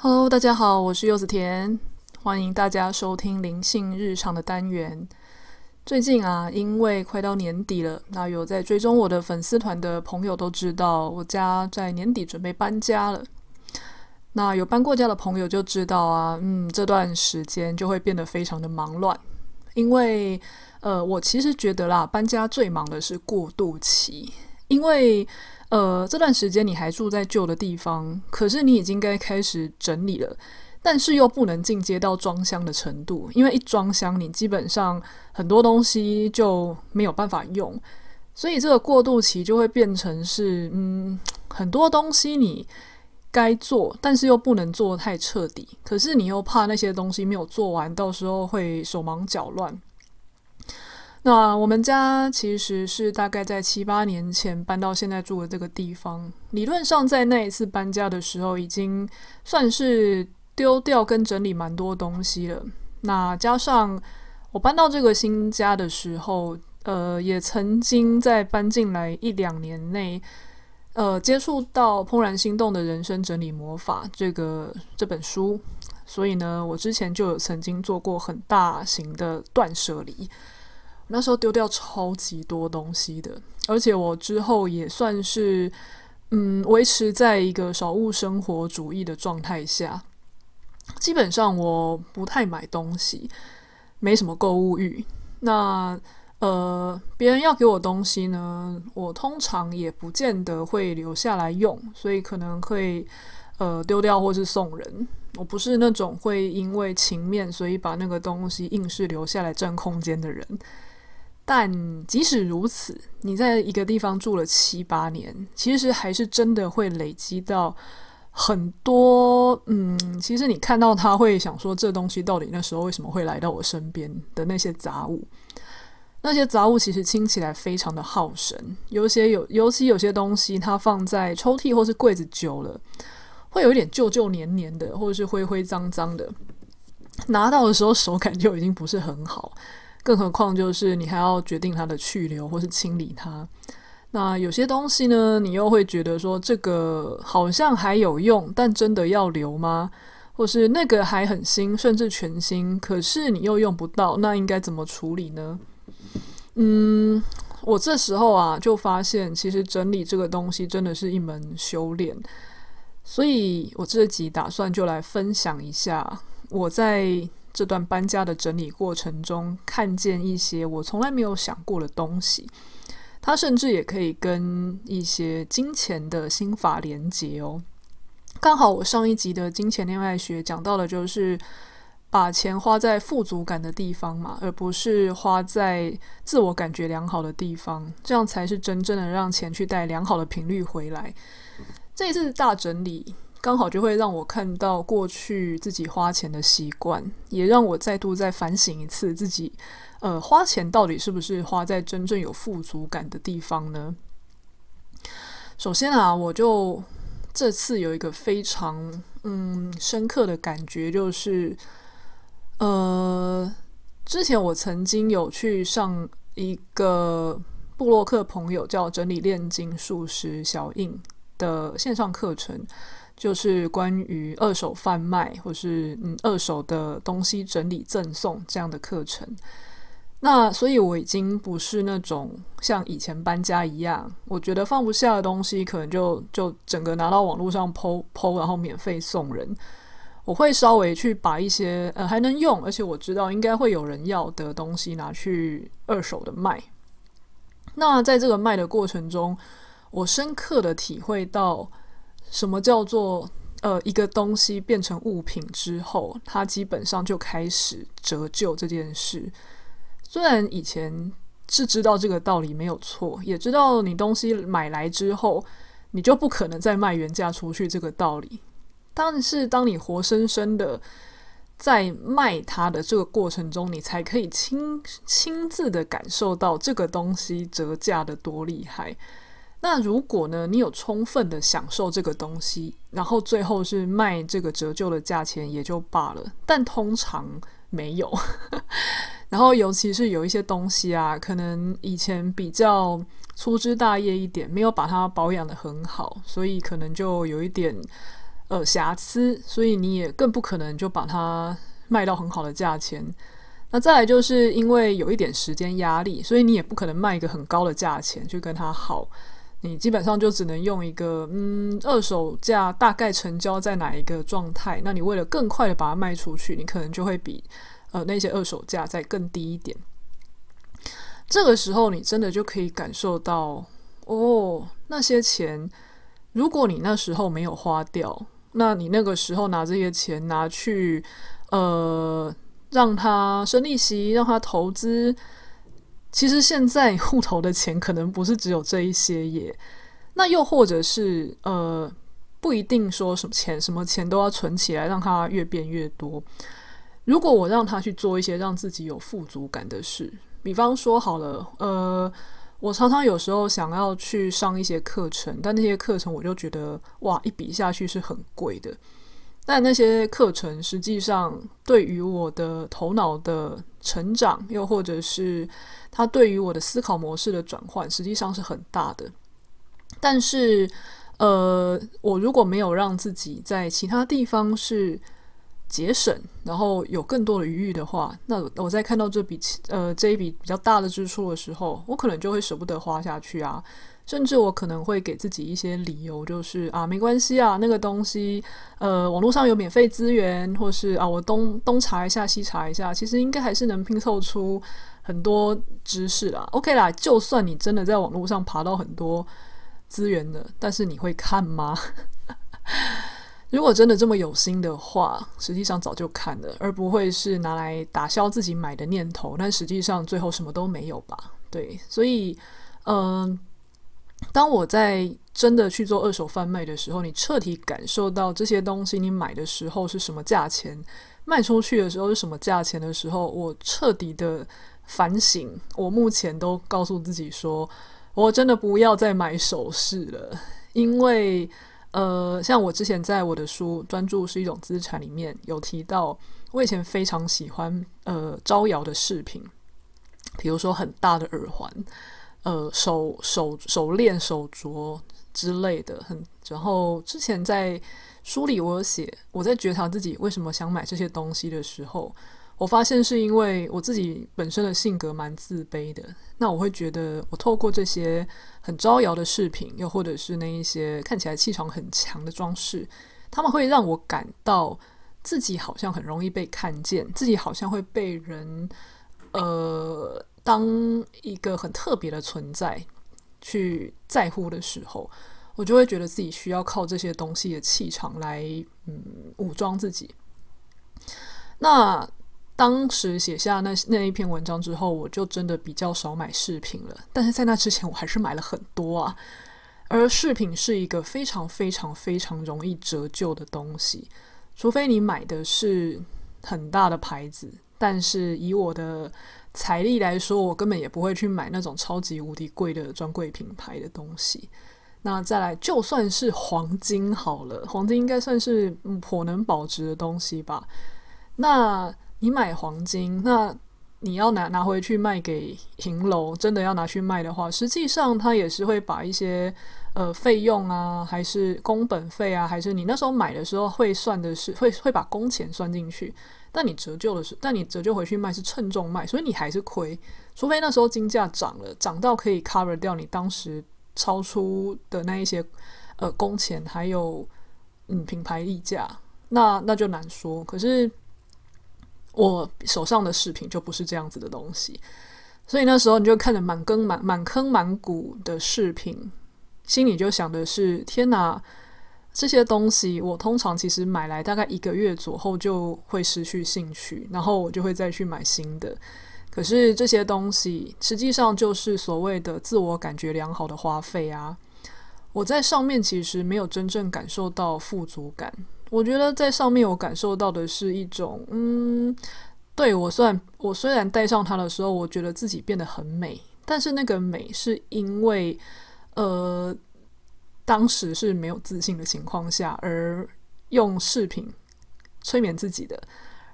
Hello，大家好，我是柚子甜，欢迎大家收听灵性日常的单元。最近啊，因为快到年底了，那有在追踪我的粉丝团的朋友都知道，我家在年底准备搬家了。那有搬过家的朋友就知道啊，嗯，这段时间就会变得非常的忙乱，因为呃，我其实觉得啦，搬家最忙的是过渡期，因为。呃，这段时间你还住在旧的地方，可是你已经该开始整理了，但是又不能进阶到装箱的程度，因为一装箱，你基本上很多东西就没有办法用，所以这个过渡期就会变成是，嗯，很多东西你该做，但是又不能做太彻底，可是你又怕那些东西没有做完，到时候会手忙脚乱。那我们家其实是大概在七八年前搬到现在住的这个地方。理论上，在那一次搬家的时候，已经算是丢掉跟整理蛮多东西了。那加上我搬到这个新家的时候，呃，也曾经在搬进来一两年内，呃，接触到《怦然心动的人生整理魔法》这个这本书，所以呢，我之前就有曾经做过很大型的断舍离。那时候丢掉超级多东西的，而且我之后也算是嗯维持在一个少物生活主义的状态下，基本上我不太买东西，没什么购物欲。那呃，别人要给我东西呢，我通常也不见得会留下来用，所以可能会呃丢掉或是送人。我不是那种会因为情面，所以把那个东西硬是留下来占空间的人。但即使如此，你在一个地方住了七八年，其实还是真的会累积到很多。嗯，其实你看到他会想说，这东西到底那时候为什么会来到我身边的那些杂物？那些杂物其实清起来非常的耗神，有些有，尤其有些东西它放在抽屉或是柜子久了，会有一点旧旧黏黏的，或者是灰灰脏脏的，拿到的时候手感就已经不是很好。更何况，就是你还要决定它的去留或是清理它。那有些东西呢，你又会觉得说这个好像还有用，但真的要留吗？或是那个还很新，甚至全新，可是你又用不到，那应该怎么处理呢？嗯，我这时候啊，就发现其实整理这个东西真的是一门修炼。所以我这集打算就来分享一下我在。这段搬家的整理过程中，看见一些我从来没有想过的东西，它甚至也可以跟一些金钱的心法连接哦。刚好我上一集的金钱恋爱学讲到的就是把钱花在富足感的地方嘛，而不是花在自我感觉良好的地方，这样才是真正的让钱去带良好的频率回来。这一次大整理。刚好就会让我看到过去自己花钱的习惯，也让我再度再反省一次自己，呃，花钱到底是不是花在真正有富足感的地方呢？首先啊，我就这次有一个非常嗯深刻的感觉，就是呃，之前我曾经有去上一个布洛克朋友叫整理炼金术师小印的线上课程。就是关于二手贩卖或是嗯二手的东西整理赠送这样的课程，那所以我已经不是那种像以前搬家一样，我觉得放不下的东西，可能就就整个拿到网络上抛抛然后免费送人。我会稍微去把一些呃还能用，而且我知道应该会有人要的东西拿去二手的卖。那在这个卖的过程中，我深刻的体会到。什么叫做呃一个东西变成物品之后，它基本上就开始折旧这件事？虽然以前是知道这个道理没有错，也知道你东西买来之后，你就不可能再卖原价出去这个道理，但是当你活生生的在卖它的这个过程中，你才可以亲亲自的感受到这个东西折价的多厉害。那如果呢，你有充分的享受这个东西，然后最后是卖这个折旧的价钱也就罢了，但通常没有。然后尤其是有一些东西啊，可能以前比较粗枝大叶一点，没有把它保养得很好，所以可能就有一点呃瑕疵，所以你也更不可能就把它卖到很好的价钱。那再来就是因为有一点时间压力，所以你也不可能卖一个很高的价钱去跟它耗。你基本上就只能用一个嗯二手价大概成交在哪一个状态。那你为了更快的把它卖出去，你可能就会比呃那些二手价再更低一点。这个时候你真的就可以感受到哦，那些钱，如果你那时候没有花掉，那你那个时候拿这些钱拿去呃。让他生利息，让他投资。其实现在 户头的钱可能不是只有这一些耶。那又或者是呃，不一定说什么钱什么钱都要存起来，让它越变越多。如果我让他去做一些让自己有富足感的事，比方说好了，呃，我常常有时候想要去上一些课程，但那些课程我就觉得哇，一笔下去是很贵的。但那些课程实际上对于我的头脑的成长，又或者是它对于我的思考模式的转换，实际上是很大的。但是，呃，我如果没有让自己在其他地方是节省，然后有更多的余裕的话，那我在看到这笔呃这一笔比较大的支出的时候，我可能就会舍不得花下去啊。甚至我可能会给自己一些理由，就是啊，没关系啊，那个东西，呃，网络上有免费资源，或是啊，我东东查一下，西查一下，其实应该还是能拼凑出很多知识啦。OK 啦，就算你真的在网络上爬到很多资源的，但是你会看吗？如果真的这么有心的话，实际上早就看了，而不会是拿来打消自己买的念头。但实际上最后什么都没有吧？对，所以，嗯、当我在真的去做二手贩卖的时候，你彻底感受到这些东西你买的时候是什么价钱，卖出去的时候是什么价钱的时候，我彻底的反省。我目前都告诉自己说，我真的不要再买首饰了，因为呃，像我之前在我的书《专注是一种资产》里面有提到，我以前非常喜欢呃招摇的饰品，比如说很大的耳环。呃，手手手链、手镯之类的，很。然后之前在书里我有写，我在觉察自己为什么想买这些东西的时候，我发现是因为我自己本身的性格蛮自卑的。那我会觉得，我透过这些很招摇的饰品，又或者是那一些看起来气场很强的装饰，他们会让我感到自己好像很容易被看见，自己好像会被人呃。当一个很特别的存在去在乎的时候，我就会觉得自己需要靠这些东西的气场来，嗯，武装自己。那当时写下那那一篇文章之后，我就真的比较少买饰品了。但是在那之前，我还是买了很多啊。而饰品是一个非常非常非常容易折旧的东西，除非你买的是很大的牌子。但是以我的财力来说，我根本也不会去买那种超级无敌贵的专柜品牌的东西。那再来，就算是黄金好了，黄金应该算是颇能保值的东西吧？那你买黄金，那你要拿拿回去卖给银楼，真的要拿去卖的话，实际上他也是会把一些呃费用啊，还是工本费啊，还是你那时候买的时候会算的是会会把工钱算进去。但你折旧的是，但你折旧回去卖是称重卖，所以你还是亏。除非那时候金价涨了，涨到可以 cover 掉你当时超出的那一些呃工钱，还有嗯品牌溢价，那那就难说。可是我手上的饰品就不是这样子的东西，所以那时候你就看着满坑满满坑满谷的饰品，心里就想的是：天哪！这些东西我通常其实买来大概一个月左右就会失去兴趣，然后我就会再去买新的。可是这些东西实际上就是所谓的自我感觉良好的花费啊！我在上面其实没有真正感受到富足感。我觉得在上面我感受到的是一种，嗯，对，我虽然我虽然戴上它的时候，我觉得自己变得很美，但是那个美是因为，呃。当时是没有自信的情况下，而用饰品催眠自己的，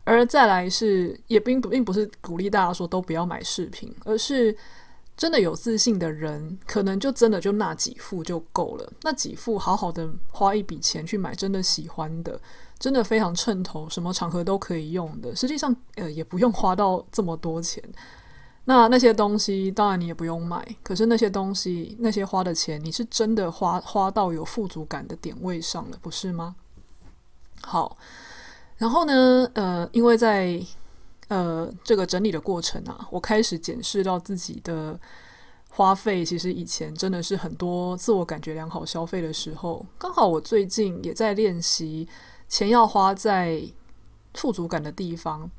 而再来是也并不并不是鼓励大家说都不要买饰品，而是真的有自信的人，可能就真的就那几副就够了。那几副好好的花一笔钱去买真的喜欢的，真的非常称头，什么场合都可以用的。实际上，呃，也不用花到这么多钱。那那些东西当然你也不用买，可是那些东西那些花的钱，你是真的花花到有富足感的点位上了，不是吗？好，然后呢，呃，因为在呃这个整理的过程啊，我开始检视到自己的花费，其实以前真的是很多自我感觉良好消费的时候，刚好我最近也在练习钱要花在富足感的地方。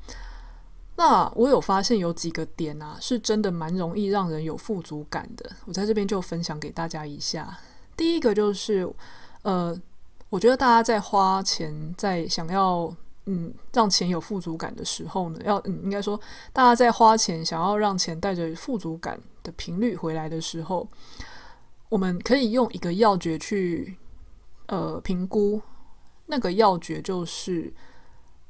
那我有发现有几个点啊，是真的蛮容易让人有富足感的。我在这边就分享给大家一下。第一个就是，呃，我觉得大家在花钱，在想要嗯让钱有富足感的时候呢，要嗯应该说，大家在花钱想要让钱带着富足感的频率回来的时候，我们可以用一个要诀去呃评估。那个要诀就是。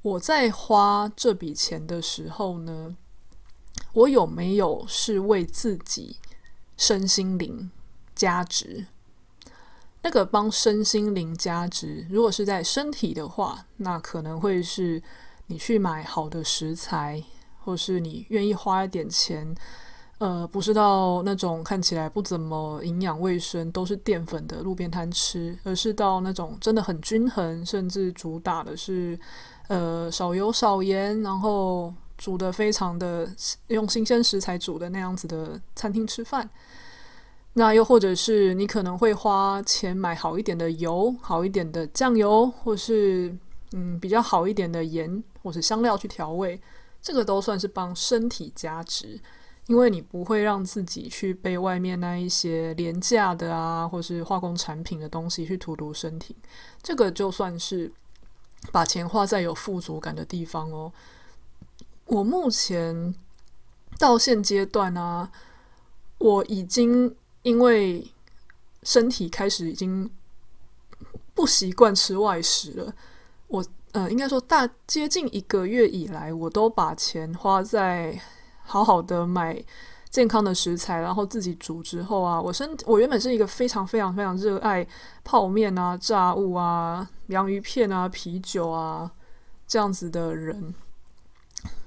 我在花这笔钱的时候呢，我有没有是为自己身心灵加值？那个帮身心灵加值，如果是在身体的话，那可能会是你去买好的食材，或是你愿意花一点钱，呃，不是到那种看起来不怎么营养卫生、都是淀粉的路边摊吃，而是到那种真的很均衡，甚至主打的是。呃，少油少盐，然后煮得非常的用新鲜食材煮的那样子的餐厅吃饭。那又或者是你可能会花钱买好一点的油，好一点的酱油，或是嗯比较好一点的盐或是香料去调味，这个都算是帮身体加值，因为你不会让自己去被外面那一些廉价的啊，或是化工产品的东西去荼毒身体，这个就算是。把钱花在有富足感的地方哦。我目前到现阶段呢、啊，我已经因为身体开始已经不习惯吃外食了。我呃，应该说大接近一个月以来，我都把钱花在好好的买。健康的食材，然后自己煮之后啊，我身我原本是一个非常非常非常热爱泡面啊、炸物啊、洋芋片啊、啤酒啊这样子的人，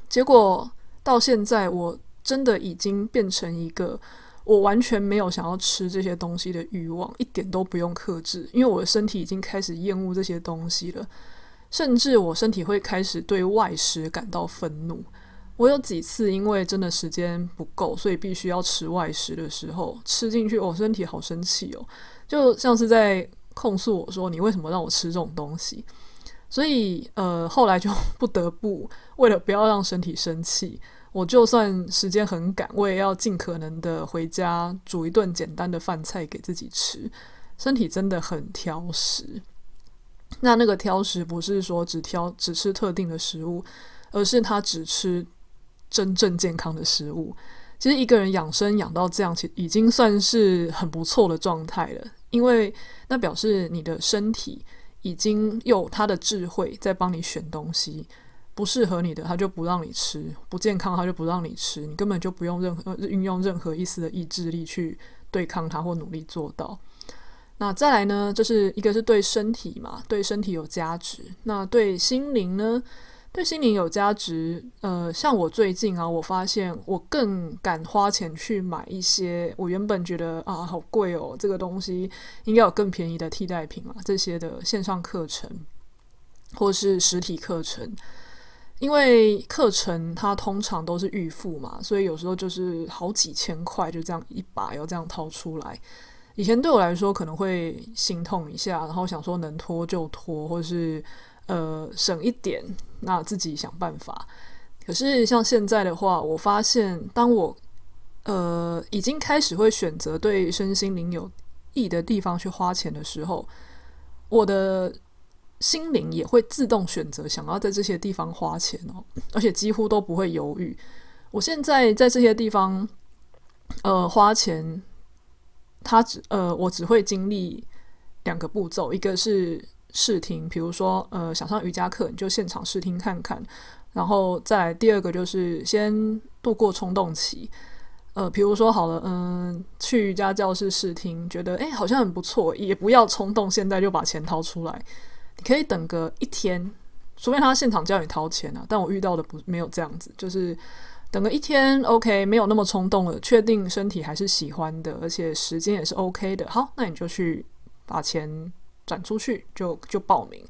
结果到现在我真的已经变成一个我完全没有想要吃这些东西的欲望，一点都不用克制，因为我的身体已经开始厌恶这些东西了，甚至我身体会开始对外食感到愤怒。我有几次因为真的时间不够，所以必须要吃外食的时候，吃进去，我身体好生气哦，就像是在控诉我说：“你为什么让我吃这种东西？”所以，呃，后来就不得不为了不要让身体生气，我就算时间很赶，我也要尽可能的回家煮一顿简单的饭菜给自己吃。身体真的很挑食，那那个挑食不是说只挑只吃特定的食物，而是他只吃。真正健康的食物，其实一个人养生养到这样，其实已经算是很不错的状态了。因为那表示你的身体已经有他的智慧在帮你选东西，不适合你的他就不让你吃，不健康他就不让你吃，你根本就不用任何运用任何一丝的意志力去对抗它或努力做到。那再来呢，就是一个是对身体嘛，对身体有价值。那对心灵呢？对心灵有价值，呃，像我最近啊，我发现我更敢花钱去买一些我原本觉得啊好贵哦，这个东西应该有更便宜的替代品啊，这些的线上课程或是实体课程，因为课程它通常都是预付嘛，所以有时候就是好几千块就这样一把要这样掏出来。以前对我来说可能会心痛一下，然后想说能拖就拖，或是。呃，省一点，那自己想办法。可是像现在的话，我发现，当我呃已经开始会选择对身心灵有益的地方去花钱的时候，我的心灵也会自动选择想要在这些地方花钱哦，而且几乎都不会犹豫。我现在在这些地方呃花钱，它只呃我只会经历两个步骤，一个是。试听，比如说，呃，想上瑜伽课，你就现场试听看看，然后再第二个就是先度过冲动期，呃，比如说好了，嗯，去瑜伽教室试听，觉得诶好像很不错，也不要冲动，现在就把钱掏出来，你可以等个一天，除非他现场叫你掏钱啊。但我遇到的不没有这样子，就是等个一天，OK，没有那么冲动了，确定身体还是喜欢的，而且时间也是 OK 的，好，那你就去把钱转出去，就就报名。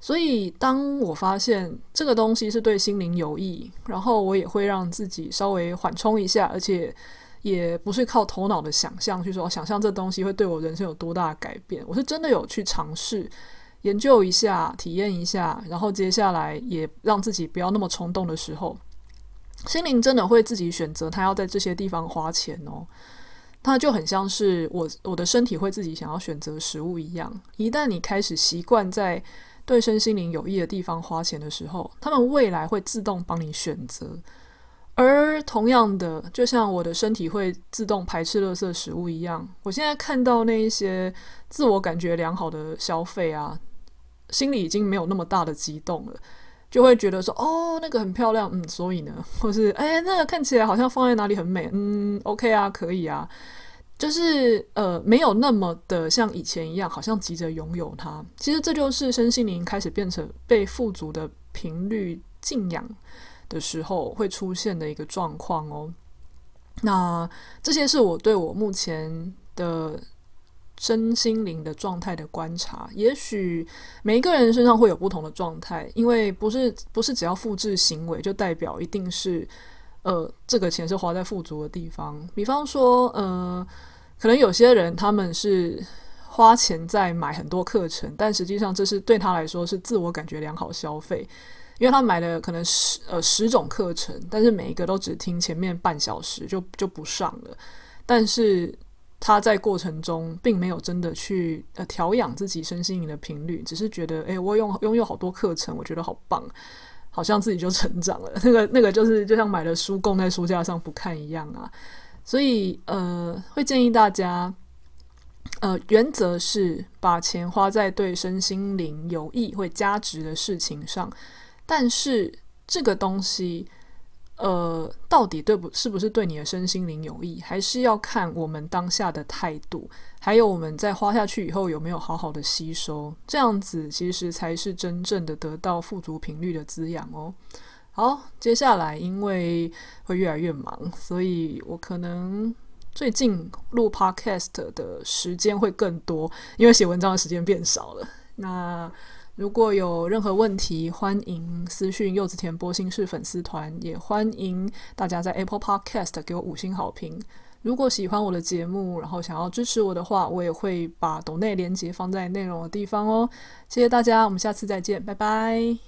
所以，当我发现这个东西是对心灵有益，然后我也会让自己稍微缓冲一下，而且也不是靠头脑的想象去说，想象这东西会对我人生有多大的改变。我是真的有去尝试研究一下、体验一下，然后接下来也让自己不要那么冲动的时候，心灵真的会自己选择他要在这些地方花钱哦。它就很像是我我的身体会自己想要选择食物一样，一旦你开始习惯在对身心灵有益的地方花钱的时候，他们未来会自动帮你选择。而同样的，就像我的身体会自动排斥垃圾食物一样，我现在看到那一些自我感觉良好的消费啊，心里已经没有那么大的激动了，就会觉得说，哦，那个很漂亮，嗯，所以呢，或是，哎，那个看起来好像放在哪里很美，嗯，OK 啊，可以啊。就是呃，没有那么的像以前一样，好像急着拥有它。其实这就是身心灵开始变成被富足的频率敬仰的时候会出现的一个状况哦。那这些是我对我目前的身心灵的状态的观察。也许每一个人身上会有不同的状态，因为不是不是只要复制行为就代表一定是。呃，这个钱是花在富足的地方。比方说，呃，可能有些人他们是花钱在买很多课程，但实际上这是对他来说是自我感觉良好消费，因为他买了可能十呃十种课程，但是每一个都只听前面半小时就就不上了。但是他在过程中并没有真的去呃调养自己身心灵的频率，只是觉得，诶，我拥拥有好多课程，我觉得好棒。好像自己就成长了，那个 那个就是就像买了书供在书架上不看一样啊，所以呃会建议大家，呃原则是把钱花在对身心灵有益会加值的事情上，但是这个东西。呃，到底对不是不是对你的身心灵有益，还是要看我们当下的态度，还有我们在花下去以后有没有好好的吸收，这样子其实才是真正的得到富足频率的滋养哦。好，接下来因为会越来越忙，所以我可能最近录 podcast 的时间会更多，因为写文章的时间变少了。那。如果有任何问题，欢迎私讯柚子田波心事粉丝团，也欢迎大家在 Apple Podcast 给我五星好评。如果喜欢我的节目，然后想要支持我的话，我也会把抖内连接放在内容的地方哦。谢谢大家，我们下次再见，拜拜。